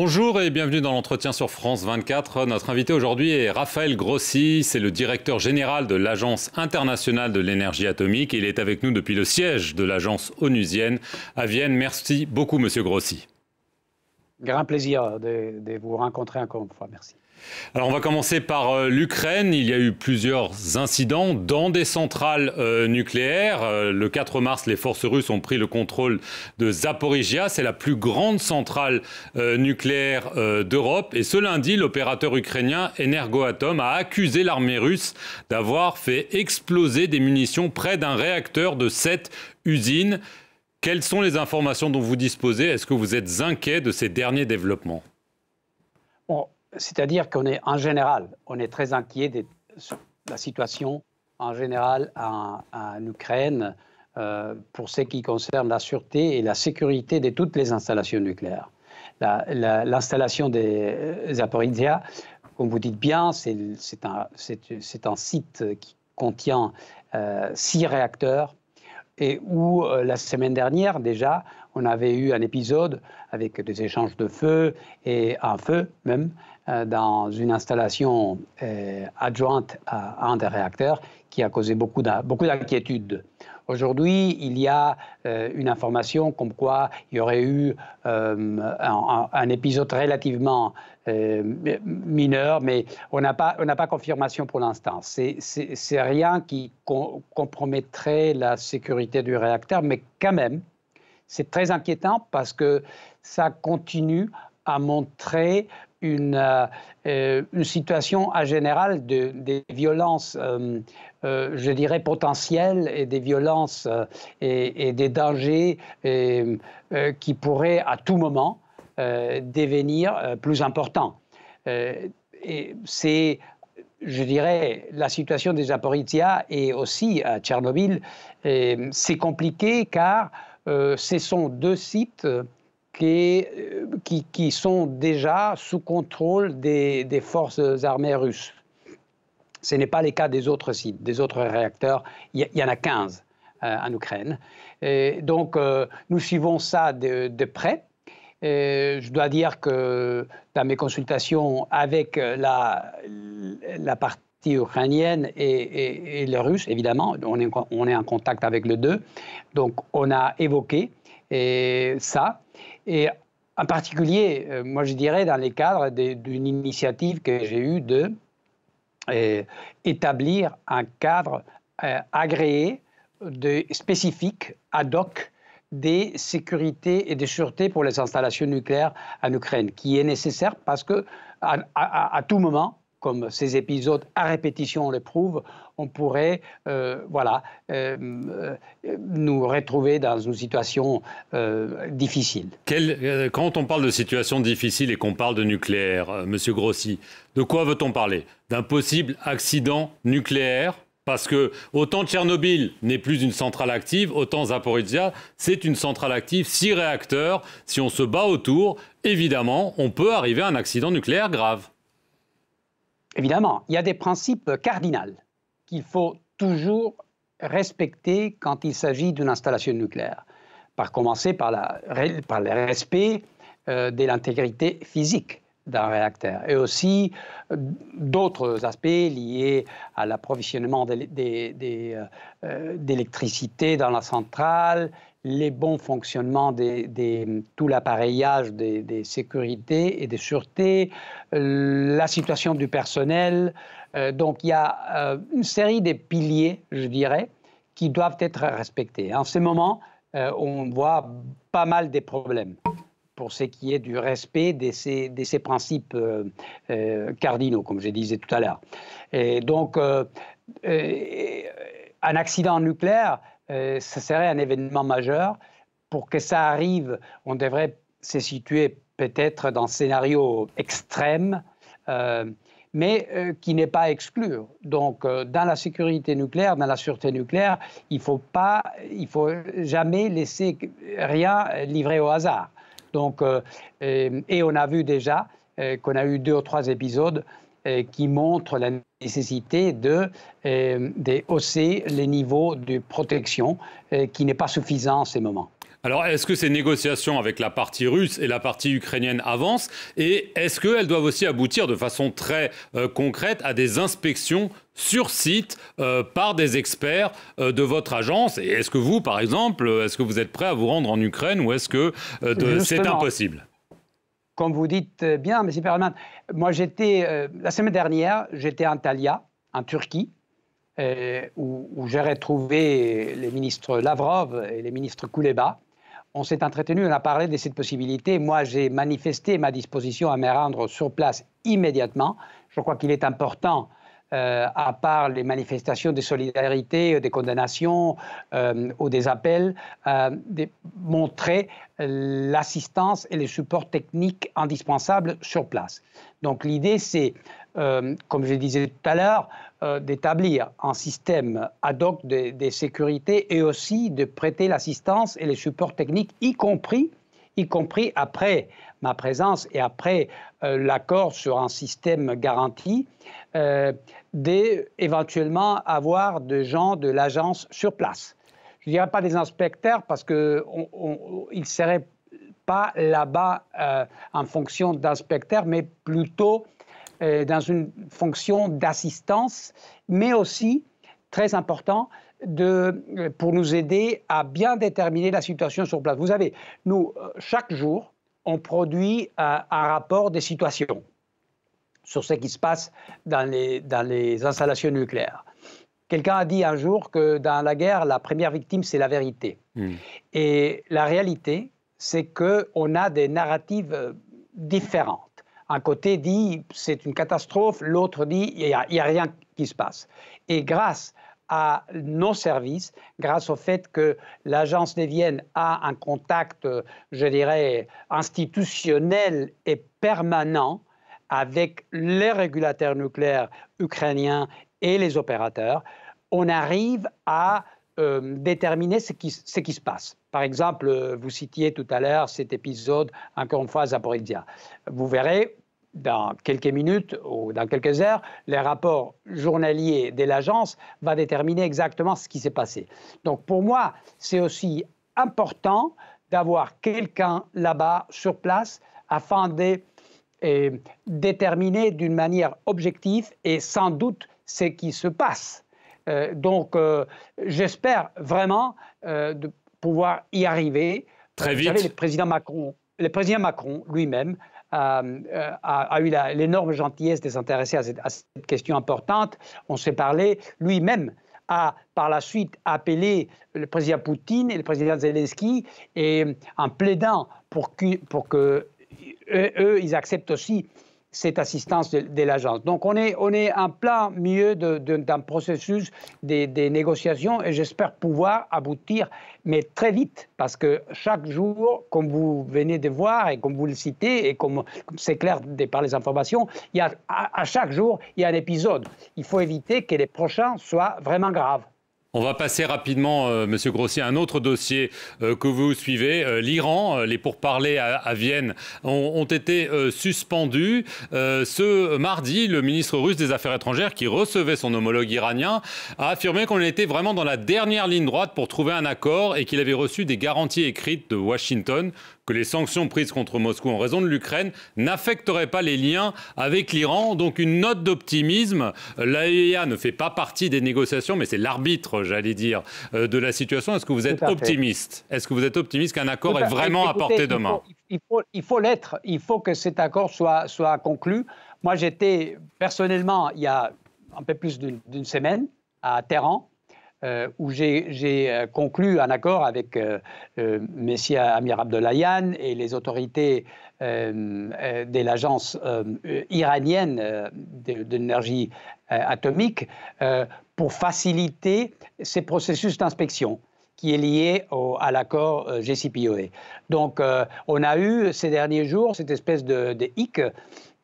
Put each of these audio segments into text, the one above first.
Bonjour et bienvenue dans l'entretien sur France 24. Notre invité aujourd'hui est Raphaël Grossi, c'est le directeur général de l'Agence internationale de l'énergie atomique. Il est avec nous depuis le siège de l'agence onusienne à Vienne. Merci beaucoup, monsieur Grossi. Grand plaisir de, vous rencontrer encore une fois. Merci. Alors on va commencer par euh, l'Ukraine. Il y a eu plusieurs incidents dans des centrales euh, nucléaires. Euh, le 4 mars, les forces russes ont pris le contrôle de Zaporizhia. C'est la plus grande centrale nucléaire d'Europe. Et ce lundi, l'opérateur ukrainien Energoatom a accusé l'armée russe d'avoir fait exploser des munitions près d'un réacteur de cette usine. Quelles sont les informations dont vous disposez? Est-ce que vous êtes inquiet de ces derniers développements? C'est-à-dire qu'on est en général, on est très inquiet de la situation en général en, Ukraine euh, pour ce qui concerne la sûreté et la sécurité de toutes les installations nucléaires. L'installation des Zaporizhia, comme vous dites bien, c'est un, un, site qui contient euh, six réacteurs et où euh, la semaine dernière déjà, on avait eu un épisode avec des échanges de feu et un feu même euh, dans une installation euh, adjointe à un des réacteurs qui a causé beaucoup d'inquiétudes. Aujourd'hui, il y a euh, une information comme quoi il y aurait eu un, épisode relativement mineur, mais on n'a pas, pas confirmation pour l'instant. C'est rien qui compromettrait la sécurité du réacteur, mais quand même, c'est très inquiétant parce que ça continue à montrer une, euh, euh, une situation en général de, des violences, euh, je dirais, potentielles et des violences et, des dangers qui pourraient à tout moment devenir plus importants. et c'est je dirais, la situation des Zaporizhia et aussi à Tchernobyl, c'est compliqué car ce sont deux sites euh, qui, sont déjà sous contrôle des, forces armées russes. Ce n'est pas le cas des autres sites, des autres réacteurs. Il y, en a 15 euh, en Ukraine. Donc, euh, nous suivons ça de, près. Je dois dire que dans mes consultations avec la, partie ukrainienne et, les Russes, évidemment, on est en contact avec les deux. Donc, on a évoqué et ça. Et en particulier, euh, moi je dirais dans les cadres d'une initiative que j'ai eue de euh, établir un cadre euh, agréé de, spécifique ad hoc des sécurités et des sûretés pour les installations nucléaires en Ukraine, qui est nécessaire parce que à tout moment, comme ces épisodes à répétition le prouvent, on pourrait euh, voilà, euh, euh, nous retrouver dans une situation difficile. quand on parle de situation difficile et qu'on parle de nucléaire, Monsieur Grossi, de quoi veut-on parler? D'un possible accident nucléaire? Parce que autant Tchernobyl n'est plus une centrale active, autant Zaporizhia, c'est une centrale active, six réacteurs. Si on se bat autour, évidemment, on peut arriver à un accident nucléaire grave. Évidemment, il y a des principes cardinaux qu'il faut toujours respecter quand il s'agit d'une installation nucléaire. Par commencer par, le respect euh, de l'intégrité physique d'un réacteur et aussi euh, d'autres aspects liés à l'approvisionnement euh, d'électricité dans la centrale, les bons fonctionnements de tout l'appareillage des, sécurités et des sûretés, la situation du personnel. Euh, donc il y a euh, une série de piliers, je dirais, qui doivent être respectés. En ce moment, euh, on voit pas mal de problèmes pour ce qui est du respect de ces, de ces principes cardinaux, comme je disais tout à l'heure. Et donc, un accident nucléaire, euh, ce serait un événement majeur. Pour que ça arrive, on devrait se situer peut-être dans un scénario extrême, euh, mais euh, qui n'est pas exclu. Donc, dans la sécurité nucléaire, dans la sûreté nucléaire, il ne faut, faut jamais laisser rien livré au hasard. Donc, et on a vu déjà qu'on a eu deux ou trois épisodes euh, qui montre la nécessité de, euh, hausser les niveaux de protection euh, qui n'est pas suffisant en ces moments. Alors, est-ce que ces négociations avec la partie russe et la partie ukrainienne avancent Et est-ce qu'elles doivent aussi aboutir de façon très euh, concrète à des inspections sur site euh, par des experts euh, de votre agence? Et est-ce que vous, par exemple, est-ce que vous êtes prêt à vous rendre en Ukraine ou est-ce que c'est impossible? Comme vous dites bien, M. Perlman, moi j'étais, la semaine dernière, j'étais à Antalya, en Turquie, où, où j'ai retrouvé les ministres Lavrov et les ministres Kouleba on s'est entretenu, on a parlé de cette possibilité. Moi, j'ai manifesté ma disposition à me rendre sur place immédiatement. Je crois qu'il est important, euh, à part les manifestations de solidarité, euh, des condamnations euh, ou des appels, de montrer l'assistance et les supports techniques indispensables sur place. Donc l'idée, c'est, comme je disais tout à l'heure, euh, d'établir un système ad hoc de, de, sécurité et aussi de prêter l'assistance et les supports techniques, y compris, y compris après ma présence et après euh, l'accord sur un système garanti, euh, d'éventuellement avoir des gens de l'agence sur place. Je ne dirais pas des inspecteurs parce qu'ils ne seraient pas là-bas euh, en fonction d'inspecteurs, mais plutôt euh, dans une fonction d'assistance, mais aussi, très important, de, euh, pour nous aider à bien déterminer la situation sur place. Vous savez, nous, euh, chaque jour, on produit un, rapport des situations sur ce qui se passe dans les, dans les installations nucléaires. Quelqu'un a dit un jour que dans la guerre, la première victime, c'est la vérité. Hmm. Et la réalité, c'est qu'on a des narratives différentes. Un côté dit c'est une catastrophe, l'autre dit il n'y a, rien qui se passe. Et grâce à nos services, grâce au fait que l'agence de Vienne a un contact, je dirais, institutionnel et permanent avec les régulateurs nucléaires ukrainiens et les opérateurs, on arrive à euh, déterminer ce qui, se passe. Par exemple, vous citiez tout à l'heure cet épisode, encore une fois, à Zaporizhia. Vous verrez, dans quelques minutes ou dans quelques heures, les rapports journaliers de l'agence va déterminer exactement ce qui s'est passé. Donc pour moi, c'est aussi important d'avoir quelqu'un là-bas sur place afin de euh, déterminer d'une manière objective et sans doute ce qui se passe. Euh, donc euh, j'espère vraiment de pouvoir y arriver. Très vite. Vous savez, le président Macron, le président Macron lui-même euh, a, eu l'énorme gentillesse de s'intéresser à, cette question importante. On s'est parlé lui-même a par la suite appelé le président Poutine et le président Zelensky et en plaidant pour que, pour que eux, ils acceptent aussi cette assistance de, l'agence. Donc on est, on est en plein milieu d'un processus des, négociations et j'espère pouvoir aboutir, mais très vite, parce que chaque jour, comme vous venez de voir et comme vous le citez et comme c'est clair par les informations, il y a, à chaque jour, il y a un épisode. Il faut éviter que les prochains soient vraiment graves. On va passer rapidement, euh, Monsieur Grossier, à un autre dossier euh, que vous suivez. Euh, L'Iran, les pourparlers à, à Vienne ont, été suspendus. ce mardi, le ministre russe des Affaires étrangères, qui recevait son homologue iranien, a affirmé qu'on était vraiment dans la dernière ligne droite pour trouver un accord et qu'il avait reçu des garanties écrites de Washington que les sanctions prises contre Moscou en raison de l'Ukraine n'affecteraient pas les liens avec l'Iran. Donc une note d'optimisme. L'AEA ne fait pas partie des négociations, mais c'est l'arbitre, j'allais dire, euh, de la situation. Est-ce que vous êtes optimiste? Est-ce que vous êtes optimiste qu'un accord est vraiment à portée de main? il faut, il faut l'être. Il faut que cet accord soit, soit conclu. Moi, j'étais personnellement, il y a un peu plus d'une semaine, à Téhéran, euh, où j'ai euh, conclu un accord avec euh, Messia Amir Abdollahian et les autorités de l'agence iranienne d'énergie atomique pour faciliter ces processus d'inspection qui est lié à l'accord JCPOA. Donc, on a eu ces derniers jours cette espèce de hic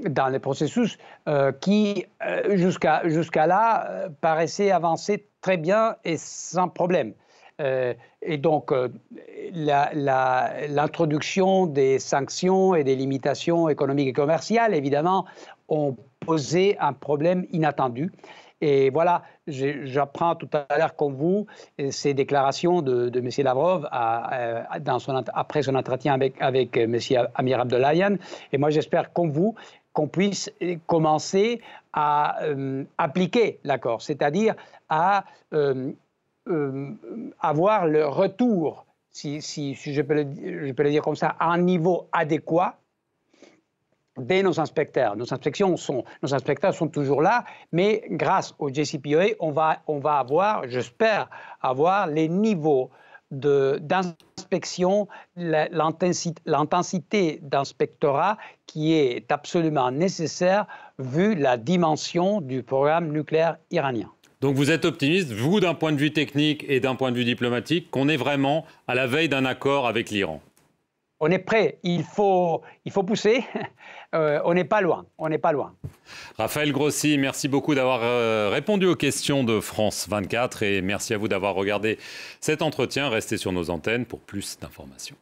dans les processus euh, qui, euh, jusqu'à là, euh, paraissaient avancer très bien et sans problème. et donc, l'introduction des sanctions et des limitations économiques et commerciales, évidemment, ont posé un problème inattendu. Et voilà, j'apprends tout à l'heure comme vous ces déclarations de, M. Lavrov dans son, après son entretien avec, avec M. Amir Abdollahian. Et moi, j'espère comme vous qu'on puisse commencer à euh, appliquer l'accord, c'est-à-dire à euh, euh, avoir le retour, si, je, peux le, dire comme ça, à un niveau adéquat de nos inspecteurs. Nos, inspections sont, nos inspecteurs sont toujours là, mais grâce au JCPOA, on va, on va avoir, j'espère, avoir les niveaux d'inspection, l'intensité d'inspectorat qui est absolument nécessaire vu la dimension du programme nucléaire iranien. Donc vous êtes optimiste, vous d'un point de vue technique et d'un point de vue diplomatique, qu'on est vraiment à la veille d'un accord avec l'Iran? On est prêt, il faut, il faut pousser, euh, on n'est pas loin, on n'est pas loin. Raphaël Grossi, merci beaucoup d'avoir euh, répondu aux questions de France 24 et merci à vous d'avoir regardé cet entretien. Restez sur nos antennes pour plus d'informations.